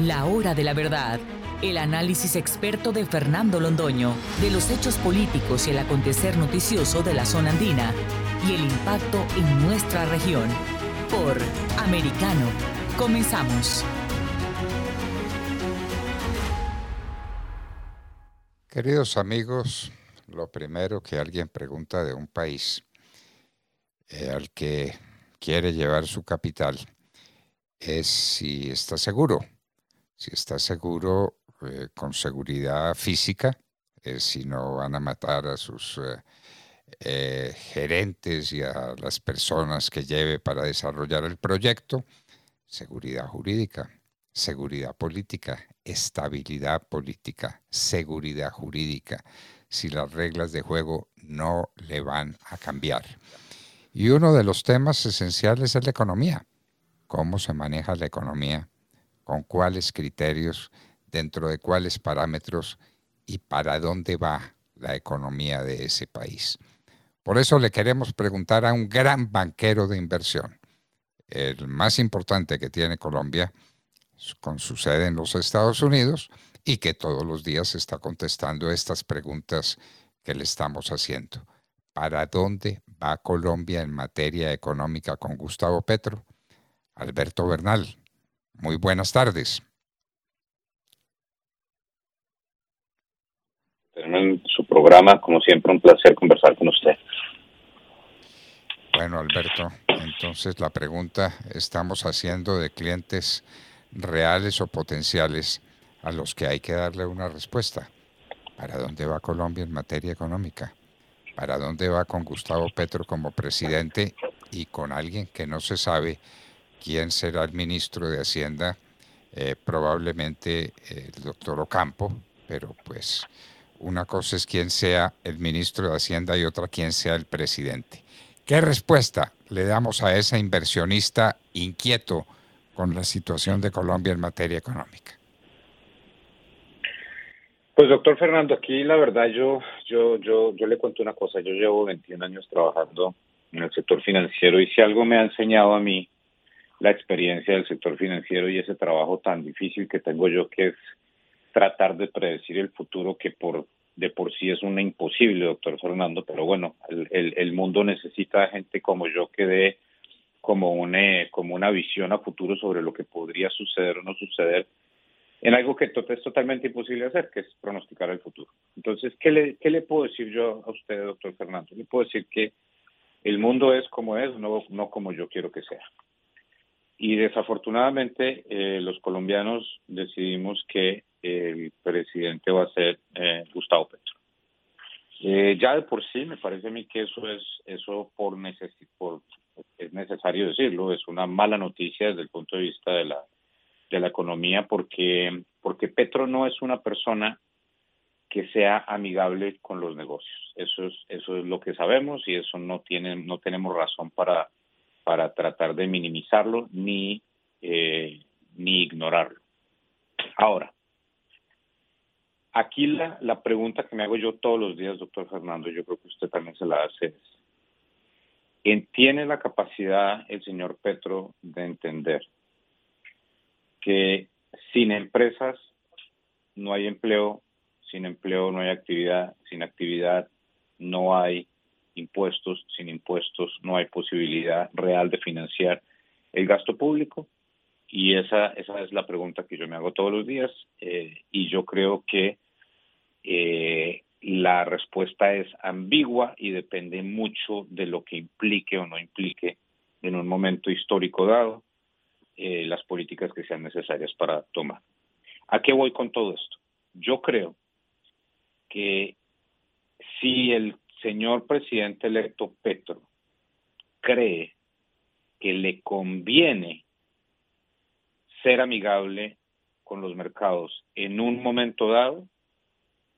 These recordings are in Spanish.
La hora de la verdad. El análisis experto de Fernando Londoño de los hechos políticos y el acontecer noticioso de la zona andina y el impacto en nuestra región. Por Americano. Comenzamos. Queridos amigos, lo primero que alguien pregunta de un país eh, al que quiere llevar su capital es si está seguro si está seguro, eh, con seguridad física, eh, si no van a matar a sus eh, gerentes y a las personas que lleve para desarrollar el proyecto, seguridad jurídica, seguridad política, estabilidad política, seguridad jurídica, si las reglas de juego no le van a cambiar. Y uno de los temas esenciales es la economía. ¿Cómo se maneja la economía con cuáles criterios, dentro de cuáles parámetros y para dónde va la economía de ese país. Por eso le queremos preguntar a un gran banquero de inversión, el más importante que tiene Colombia, con su sede en los Estados Unidos, y que todos los días está contestando estas preguntas que le estamos haciendo. ¿Para dónde va Colombia en materia económica con Gustavo Petro? Alberto Bernal, muy buenas tardes. En su programa, como siempre, un placer conversar con usted. Bueno, Alberto, entonces la pregunta estamos haciendo de clientes reales o potenciales a los que hay que darle una respuesta. ¿Para dónde va Colombia en materia económica? ¿Para dónde va con Gustavo Petro como presidente y con alguien que no se sabe quién será el ministro de Hacienda, eh, probablemente el doctor Ocampo, pero pues una cosa es quién sea el ministro de Hacienda y otra quién sea el presidente. ¿Qué respuesta le damos a ese inversionista inquieto con la situación de Colombia en materia económica? Pues doctor Fernando, aquí la verdad yo, yo, yo, yo le cuento una cosa. Yo llevo 21 años trabajando en el sector financiero y si algo me ha enseñado a mí la experiencia del sector financiero y ese trabajo tan difícil que tengo yo, que es tratar de predecir el futuro, que por de por sí es una imposible, doctor Fernando, pero bueno, el, el, mundo necesita gente como yo que dé como una, como una visión a futuro sobre lo que podría suceder o no suceder en algo que es totalmente imposible hacer, que es pronosticar el futuro. Entonces, ¿qué le, ¿qué le puedo decir yo a usted, doctor Fernando? Le puedo decir que el mundo es como es, no, no como yo quiero que sea. Y desafortunadamente eh, los colombianos decidimos que el presidente va a ser eh, Gustavo Petro. Eh, ya de por sí me parece a mí que eso es eso por, por es necesario decirlo es una mala noticia desde el punto de vista de la de la economía porque porque Petro no es una persona que sea amigable con los negocios eso es eso es lo que sabemos y eso no tiene no tenemos razón para para tratar de minimizarlo ni, eh, ni ignorarlo. Ahora, aquí la, la pregunta que me hago yo todos los días, doctor Fernando, yo creo que usted también se la hace, es, ¿tiene la capacidad el señor Petro de entender que sin empresas no hay empleo, sin empleo no hay actividad, sin actividad no hay impuestos, sin impuestos no hay posibilidad real de financiar el gasto público. Y esa, esa es la pregunta que yo me hago todos los días eh, y yo creo que eh, la respuesta es ambigua y depende mucho de lo que implique o no implique en un momento histórico dado eh, las políticas que sean necesarias para tomar. ¿A qué voy con todo esto? Yo creo que si el señor presidente electo Petro cree que le conviene ser amigable con los mercados en un momento dado,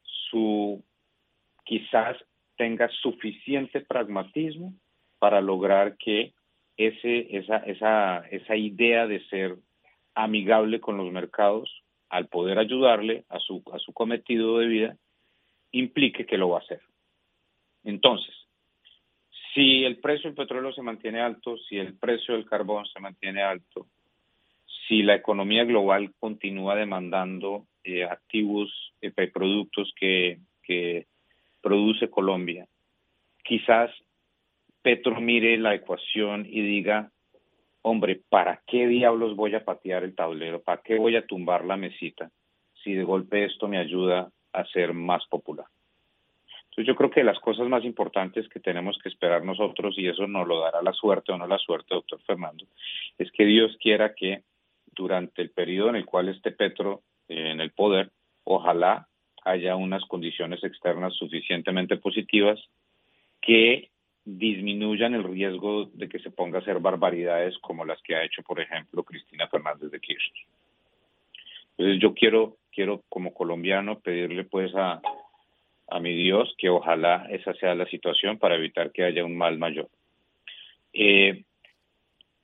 su quizás tenga suficiente pragmatismo para lograr que ese, esa, esa, esa idea de ser amigable con los mercados, al poder ayudarle a su, a su cometido de vida, implique que lo va a hacer. Entonces, si el precio del petróleo se mantiene alto, si el precio del carbón se mantiene alto, si la economía global continúa demandando eh, activos y eh, productos que produce Colombia, quizás Petro mire la ecuación y diga, hombre, ¿para qué diablos voy a patear el tablero? ¿Para qué voy a tumbar la mesita si de golpe esto me ayuda a ser más popular? Yo creo que las cosas más importantes que tenemos que esperar nosotros, y eso nos lo dará la suerte o no la suerte, doctor Fernando, es que Dios quiera que durante el periodo en el cual esté Petro eh, en el poder, ojalá haya unas condiciones externas suficientemente positivas que disminuyan el riesgo de que se ponga a hacer barbaridades como las que ha hecho, por ejemplo, Cristina Fernández de Kirchner. Entonces yo quiero, quiero como colombiano pedirle pues a, a mi Dios que ojalá esa sea la situación para evitar que haya un mal mayor. Eh,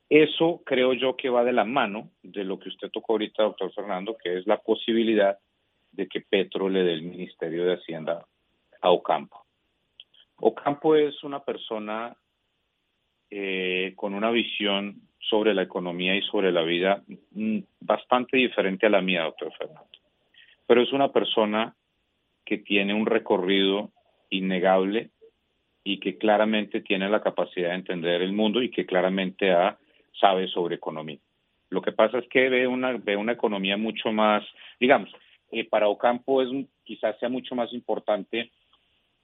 eso creo yo que va de la mano de lo que usted tocó ahorita, doctor Fernando, que es la posibilidad de que Petro le dé el Ministerio de Hacienda a Ocampo. Ocampo es una persona eh, con una visión sobre la economía y sobre la vida mm, bastante diferente a la mía, doctor Fernando. Pero es una persona que tiene un recorrido innegable y que claramente tiene la capacidad de entender el mundo y que claramente sabe sobre economía. Lo que pasa es que ve una, ve una economía mucho más, digamos, eh, para Ocampo es quizás sea mucho más importante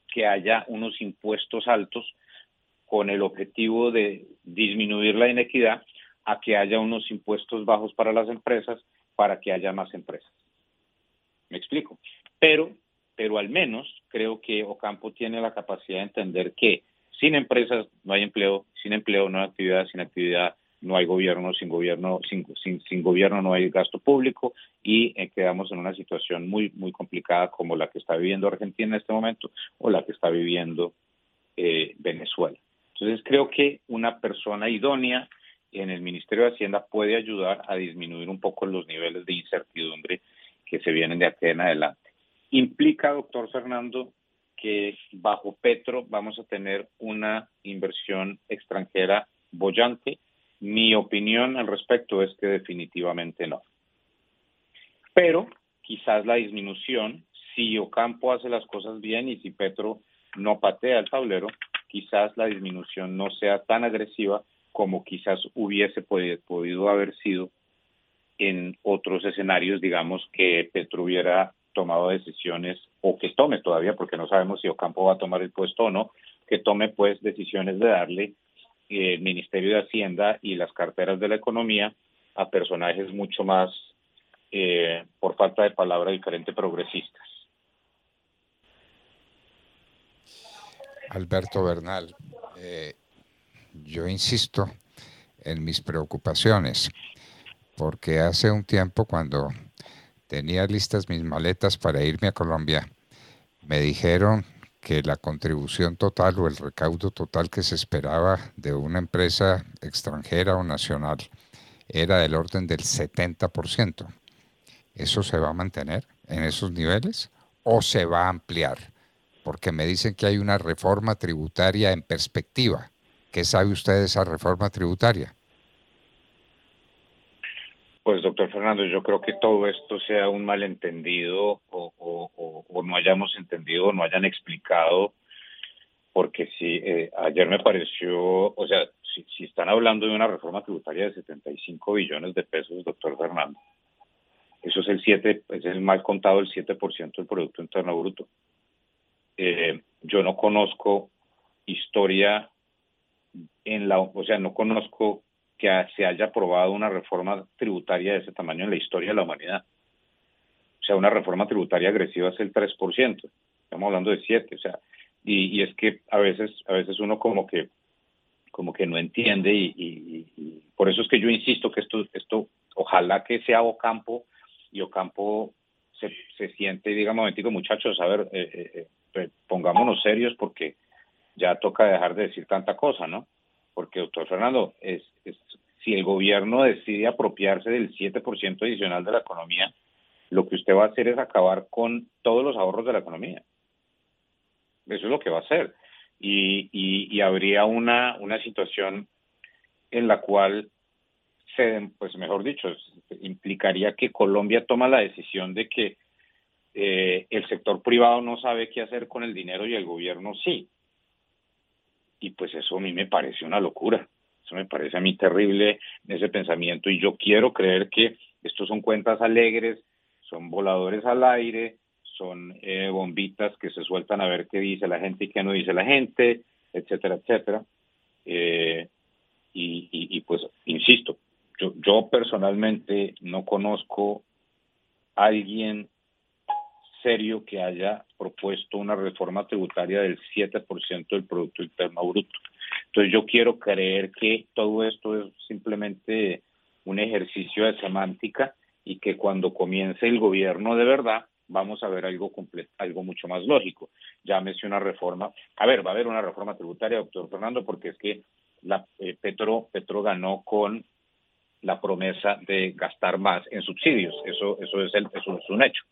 que haya unos impuestos altos con el objetivo de disminuir la inequidad a que haya unos impuestos bajos para las empresas para que haya más empresas. Me explico. Pero pero al menos creo que Ocampo tiene la capacidad de entender que sin empresas no hay empleo, sin empleo no hay actividad, sin actividad no hay gobierno, sin gobierno, sin, sin, gobierno no hay gasto público y eh, quedamos en una situación muy, muy complicada como la que está viviendo Argentina en este momento o la que está viviendo eh, Venezuela. Entonces creo que una persona idónea en el Ministerio de Hacienda puede ayudar a disminuir un poco los niveles de incertidumbre que se vienen de aquí en adelante. Implica, doctor Fernando, que bajo Petro vamos a tener una inversión extranjera bollante. Mi opinión al respecto es que definitivamente no. Pero quizás la disminución, si Ocampo hace las cosas bien y si Petro no patea el tablero, quizás la disminución no sea tan agresiva como quizás hubiese podido haber sido en otros escenarios, digamos, que Petro hubiera tomado decisiones o que tome todavía, porque no sabemos si Ocampo va a tomar el puesto o no, que tome pues decisiones de darle eh, el Ministerio de Hacienda y las carteras de la economía a personajes mucho más, eh, por falta de palabra diferente, progresistas. Alberto Bernal, eh, yo insisto en mis preocupaciones, porque hace un tiempo cuando tenía listas mis maletas para irme a Colombia, me dijeron que la contribución total o el recaudo total que se esperaba de una empresa extranjera o nacional era del orden del 70%. ¿Eso se va a mantener en esos niveles o se va a ampliar? Porque me dicen que hay una reforma tributaria en perspectiva. ¿Qué sabe usted de esa reforma tributaria? Pues doctor Fernando, yo creo que todo esto sea un malentendido o, no hayamos entendido o no hayan explicado, porque si eh, ayer me pareció, o sea, si, si, están hablando de una reforma tributaria de 75 billones de pesos, doctor Fernando, eso es el 7, es el mal contado el 7% del Producto Interno Bruto. Eh, yo no conozco historia en la, o sea, no conozco que se haya aprobado una reforma tributaria de ese tamaño en la historia de la humanidad. O sea, una reforma tributaria agresiva es el 3%, estamos hablando de 7, o sea, y, es que a veces, a veces uno como que como que no entiende y, por eso es que yo insisto que esto, esto ojalá que sea Ocampo y Ocampo se, se siente y diga, momentico muchachos, a ver, eh, eh, eh, pongámonos serios porque ya toca dejar de decir tanta cosa, ¿no? Porque, doctor Fernando, es, si el gobierno decide apropiarse del 7% adicional de la economía, lo que usted va a hacer es acabar con todos los ahorros de la economía. Eso es lo que va a hacer. Y, y, habría una, una situación en la cual se, pues mejor dicho, implicaría que Colombia toma la decisión de que eh, el sector privado no sabe qué hacer con el dinero y el gobierno sí. Y pues eso a mí me parece una locura. Eso me parece a mí terrible ese pensamiento y yo quiero creer que estos son cuentas alegres, son voladores al aire, son eh, bombitas que se sueltan a ver qué dice la gente y qué no dice la gente, etcétera, etcétera. Eh, y, y, pues, insisto, yo, yo personalmente no conozco a alguien serio que haya propuesto una reforma tributaria del 7% del Producto Interno Bruto. Entonces yo quiero creer que todo esto es simplemente un ejercicio de semántica y que cuando comience el gobierno de verdad vamos a ver algo algo mucho más lógico. Llámese una reforma. A ver, va a haber una reforma tributaria, doctor Fernando, porque es que la eh, Petro Petro ganó con la promesa de gastar más en subsidios. Eso eso es el, eso es un hecho.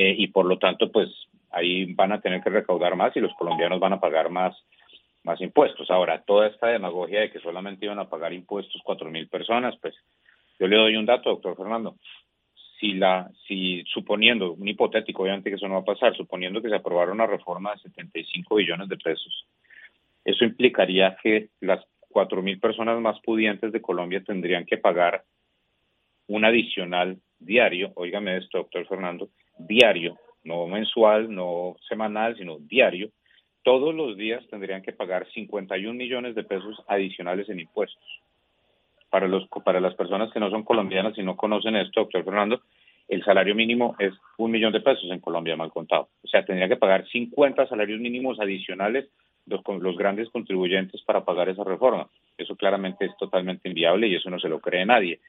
Eh, y por lo tanto, pues ahí van a tener que recaudar más y los colombianos van a pagar más más impuestos. Ahora, toda esta demagogia de que solamente iban a pagar impuestos cuatro mil personas, pues yo le doy un dato, doctor Fernando. Si la, si suponiendo, un hipotético, obviamente que eso no va a pasar, suponiendo que se aprobara una reforma de 75 billones de pesos, eso implicaría que las cuatro mil personas más pudientes de Colombia tendrían que pagar un adicional diario, óigame esto, doctor Fernando, diario, no mensual, no semanal, sino diario, todos los días tendrían que pagar 51 millones de pesos adicionales en impuestos. Para, los, para las personas que no son colombianas y no conocen esto, doctor Fernando, el salario mínimo es un millón de pesos en Colombia, mal contado. O sea, tendría que pagar 50 salarios mínimos adicionales los, los grandes contribuyentes para pagar esa reforma. Eso claramente es totalmente inviable y eso no se lo cree nadie.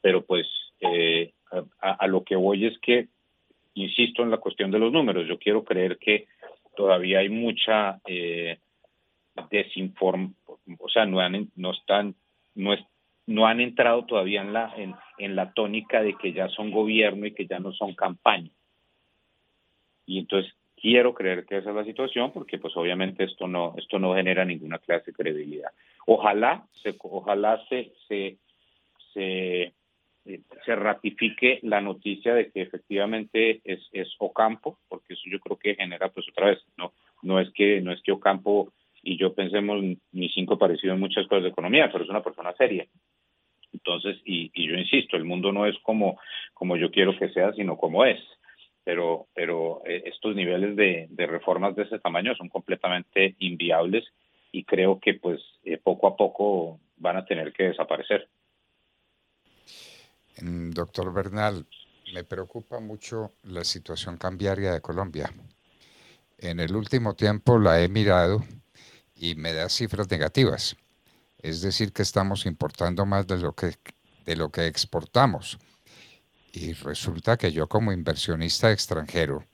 Pero pues eh, a, lo que voy es que, insisto en la cuestión de los números, yo quiero creer que todavía hay mucha eh, o sea, no, han, no están, no, es, no han entrado todavía en la, en, en la tónica de que ya son gobierno y que ya no son campaña. Y entonces quiero creer que esa es la situación porque pues obviamente esto no esto no genera ninguna clase de credibilidad ojalá se ojalá se se se, se ratifique la noticia de que efectivamente es, es Ocampo porque eso yo creo que genera pues otra vez no no es que no es que Ocampo y yo pensemos ni cinco parecido en muchas cosas de economía pero es una persona seria entonces, y, y yo insisto, el mundo no es como, como yo quiero que sea, sino como es. Pero, pero eh, estos niveles de, de reformas de ese tamaño son completamente inviables y creo que pues eh, poco a poco van a tener que desaparecer. Doctor Bernal, me preocupa mucho la situación cambiaria de Colombia. En el último tiempo la he mirado y me da cifras negativas. Es decir, que estamos importando más de lo que, de lo que exportamos. Y resulta que yo como inversionista extranjero,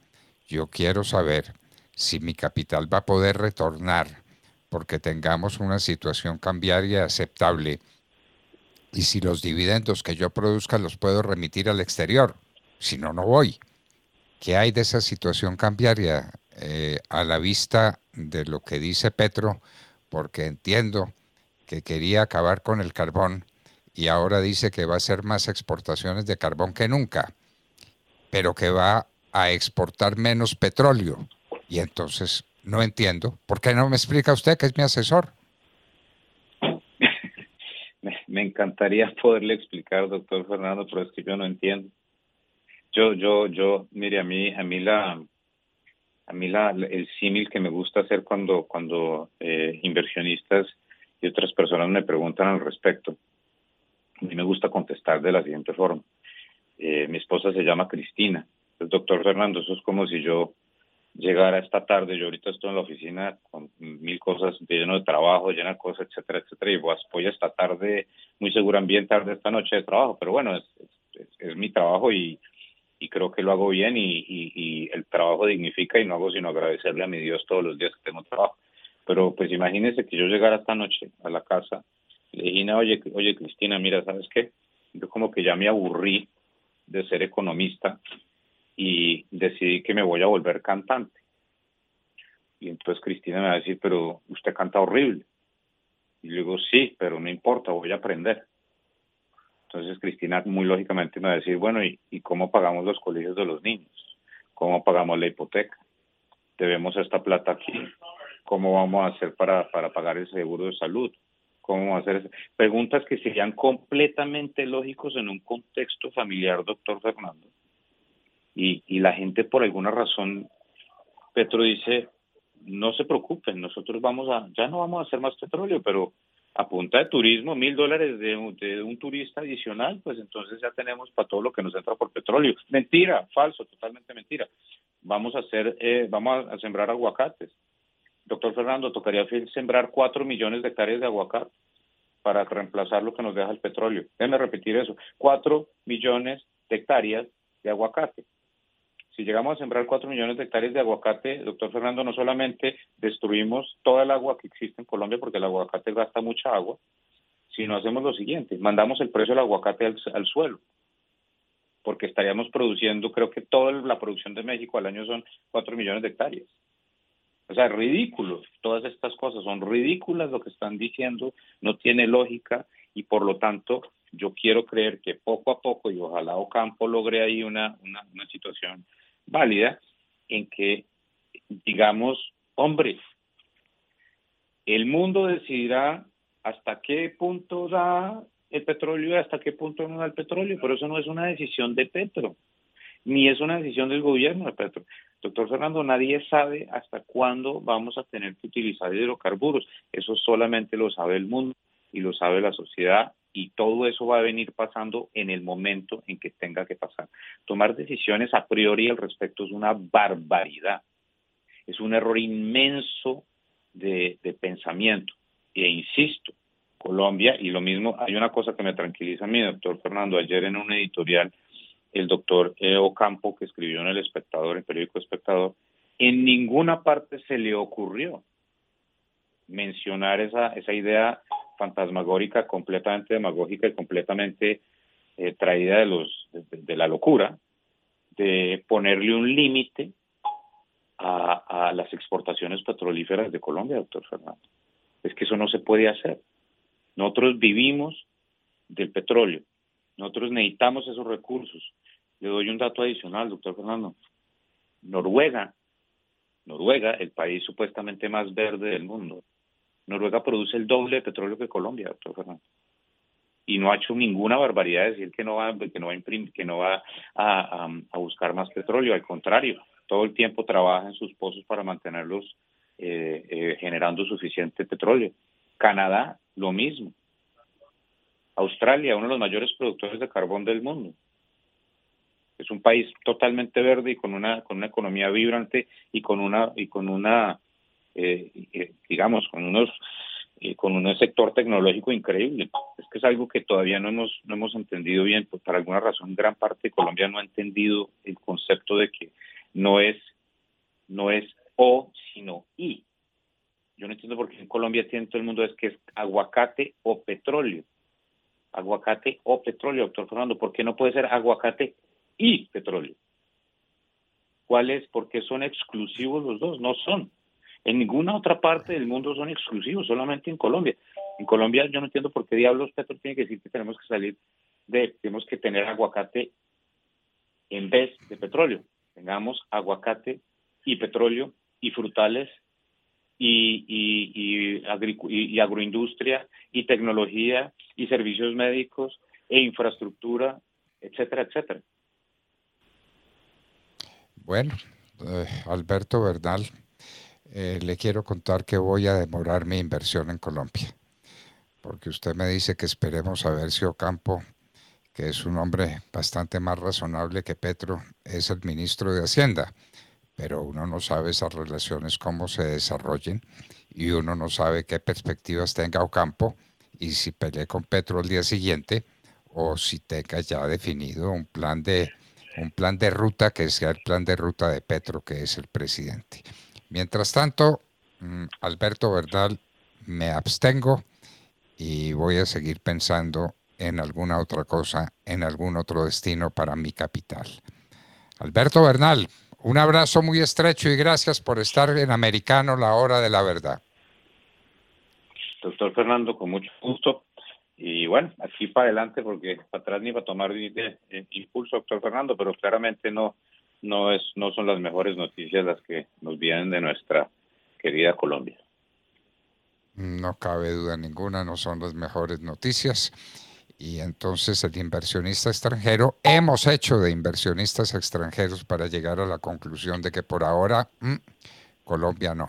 yo quiero saber si mi capital va a poder retornar porque tengamos una situación cambiaria aceptable y si los dividendos que yo produzca los puedo remitir al exterior. Si no, no voy. ¿Qué hay de esa situación cambiaria eh, a la vista de lo que dice Petro? Porque entiendo que quería acabar con el carbón y ahora dice que va a hacer más exportaciones de carbón que nunca, pero que va a exportar menos petróleo. Y entonces no entiendo. ¿Por qué no me explica usted que es mi asesor? Me, encantaría poderle explicar, doctor Fernando, pero es que yo no entiendo. Yo, yo, yo, mire, a mí, a mí la, a mí la, el símil que me gusta hacer cuando, cuando eh, inversionistas y otras personas me preguntan al respecto. A mí me gusta contestar de la siguiente forma. Eh, mi esposa se llama Cristina. El doctor Fernando, eso es como si yo llegara esta tarde, yo ahorita estoy en la oficina con mil cosas, lleno de trabajo, llena de cosas, etcétera, etcétera, y voy a esta tarde, muy segura bien tarde esta noche de trabajo, pero bueno, es, es, mi trabajo y, y creo que lo hago bien y, y, y, el trabajo dignifica y no hago sino agradecerle a mi Dios todos los días que tengo trabajo. Pero pues imagínese que yo llegara esta noche a la casa y le dije, oye, oye Cristina, mira, ¿sabes qué? Yo como que ya me aburrí de ser economista y decidí que me voy a volver cantante. Y entonces Cristina me va a decir, pero usted canta horrible. Y le digo, sí, pero no importa, voy a aprender. Entonces Cristina muy lógicamente me va a decir, bueno, ¿y, ¿y cómo pagamos los colegios de los niños? ¿Cómo pagamos la hipoteca? Debemos esta plata aquí. ¿Cómo vamos a hacer para, para pagar el seguro de salud? ¿Cómo vamos a hacer eso? Preguntas que serían completamente lógicos en un contexto familiar, doctor Fernando. Y, y la gente por alguna razón, Petro dice, no se preocupen, nosotros vamos a, ya no vamos a hacer más petróleo, pero a punta de turismo, mil dólares de, un turista adicional, pues entonces ya tenemos para todo lo que nos entra por petróleo. Mentira, falso, totalmente mentira. Vamos a hacer, eh, vamos a sembrar aguacates. Doctor Fernando, tocaría sembrar cuatro millones de hectáreas de aguacate para reemplazar lo que nos deja el petróleo. Déjenme repetir eso, cuatro millones de hectáreas de aguacate si llegamos a sembrar 4 millones de hectáreas de aguacate, doctor Fernando, no solamente destruimos toda el agua que existe en Colombia, porque el aguacate gasta mucha agua, sino hacemos lo siguiente, mandamos el precio del aguacate al, suelo, porque estaríamos produciendo, creo que toda la producción de México al año son 4 millones de hectáreas. O sea, ridículo, todas estas cosas son ridículas lo que están diciendo, no tiene lógica y por lo tanto yo quiero creer que poco a poco y ojalá Ocampo logre ahí una, una situación válida en que digamos, hombre, el mundo decidirá hasta qué punto da el petróleo y hasta qué punto no da el petróleo, pero eso no es una decisión de Petro, ni es una decisión del gobierno de Petro. Doctor Fernando, nadie sabe hasta cuándo vamos a tener que utilizar hidrocarburos. Eso solamente lo sabe el mundo y lo sabe la sociedad y todo eso va a venir pasando en el momento en que tenga que pasar. Tomar decisiones a priori al respecto es una barbaridad, es un error inmenso de, pensamiento. E insisto, Colombia, y lo mismo, hay una cosa que me tranquiliza a mí, doctor Fernando, ayer en un editorial, el doctor Ocampo, que escribió en El Espectador, el periódico Espectador, en ninguna parte se le ocurrió mencionar esa, esa idea fantasmagórica, completamente demagógica y completamente eh, traída de, los, de, la locura, de ponerle un límite a, las exportaciones petrolíferas de Colombia, doctor Fernando. Es que eso no se puede hacer. Nosotros vivimos del petróleo, nosotros necesitamos esos recursos. Le doy un dato adicional, doctor Fernando. Noruega, Noruega, el país supuestamente más verde del mundo, Noruega produce el doble de petróleo que Colombia, doctor Fernando. Y no ha hecho ninguna barbaridad de decir que no va, que no va, que no va a, buscar más petróleo. Al contrario, todo el tiempo trabaja en sus pozos para mantenerlos eh, eh, generando suficiente petróleo. Canadá, lo mismo. Australia, uno de los mayores productores de carbón del mundo. Es un país totalmente verde y con una con una economía vibrante y con una y con una digamos, con unos eh, con un sector tecnológico increíble. Es que es algo que todavía no hemos no hemos entendido bien, pues por alguna razón gran parte de Colombia no ha entendido el concepto de que no es no es o sino y. Yo no entiendo por qué en Colombia tiene todo el mundo es que es aguacate o petróleo. Aguacate o petróleo, doctor Fernando. ¿Por qué no puede ser aguacate y petróleo? ¿Cuál es? ¿Por qué son exclusivos los dos? No son. En ninguna otra parte del mundo son exclusivos, solamente en Colombia. En Colombia yo no entiendo por qué diablos Petro tiene que decir que tenemos que salir de, tenemos que tener aguacate en vez de petróleo. Tengamos aguacate y petróleo y frutales y, agroindustria y tecnología y servicios médicos e infraestructura, etcétera, etcétera. Bueno, eh, Alberto Bernal, eh, le quiero contar que voy a demorar mi inversión en Colombia, porque usted me dice que esperemos a ver si Ocampo, que es un hombre bastante más razonable que Petro, es el ministro de Hacienda, pero uno no sabe esas relaciones cómo se desarrollen y uno no sabe qué perspectivas tenga Ocampo y si pelee con Petro el día siguiente o si tenga ya definido un plan de un plan de ruta que sea el plan de ruta de Petro, que es el presidente. Mientras tanto, mm, Alberto Verdal, me abstengo y voy a seguir pensando en alguna otra cosa, en algún otro destino para mi capital. Alberto Bernal, un abrazo muy estrecho y gracias por estar en Americano, la hora de la verdad. Doctor Fernando, con mucho gusto. y bueno, aquí para adelante, porque para atrás ni para tomar ni de, impulso, doctor Fernando, pero claramente no, no, es, no son las mejores noticias las que nos vienen de nuestra querida Colombia. No cabe duda ninguna, no son las mejores noticias. Y entonces el inversionista extranjero, hemos hecho de inversionistas extranjeros para llegar a la conclusión de que por ahora mm, Colombia no.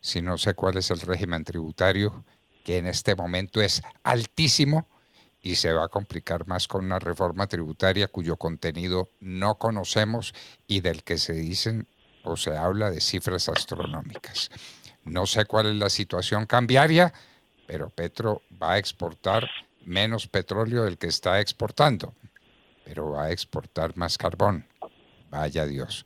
Si no sé cuál es el régimen tributario, que en este momento es altísimo y se va a complicar más con una reforma tributaria cuyo contenido no conocemos y del que se dicen o se habla de cifras astronómicas. No sé cuál es la situación cambiaria, pero Petro va a exportar menos petróleo del que está exportando, pero va a exportar más carbón. Vaya Dios.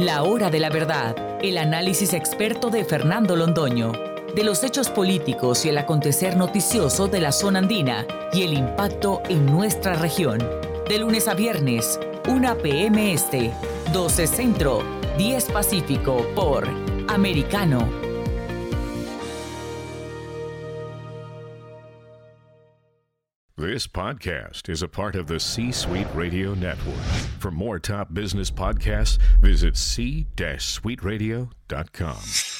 La hora de la verdad, el análisis experto de Fernando Londoño, de los hechos políticos y el acontecer noticioso de la zona andina y el impacto en nuestra región. De lunes a viernes, 1 p.m. Este, 12 Centro, 10 Pacífico por Americano This podcast is a part of the C Suite Radio Network. For more top business podcasts, visit c-suiteradio.com.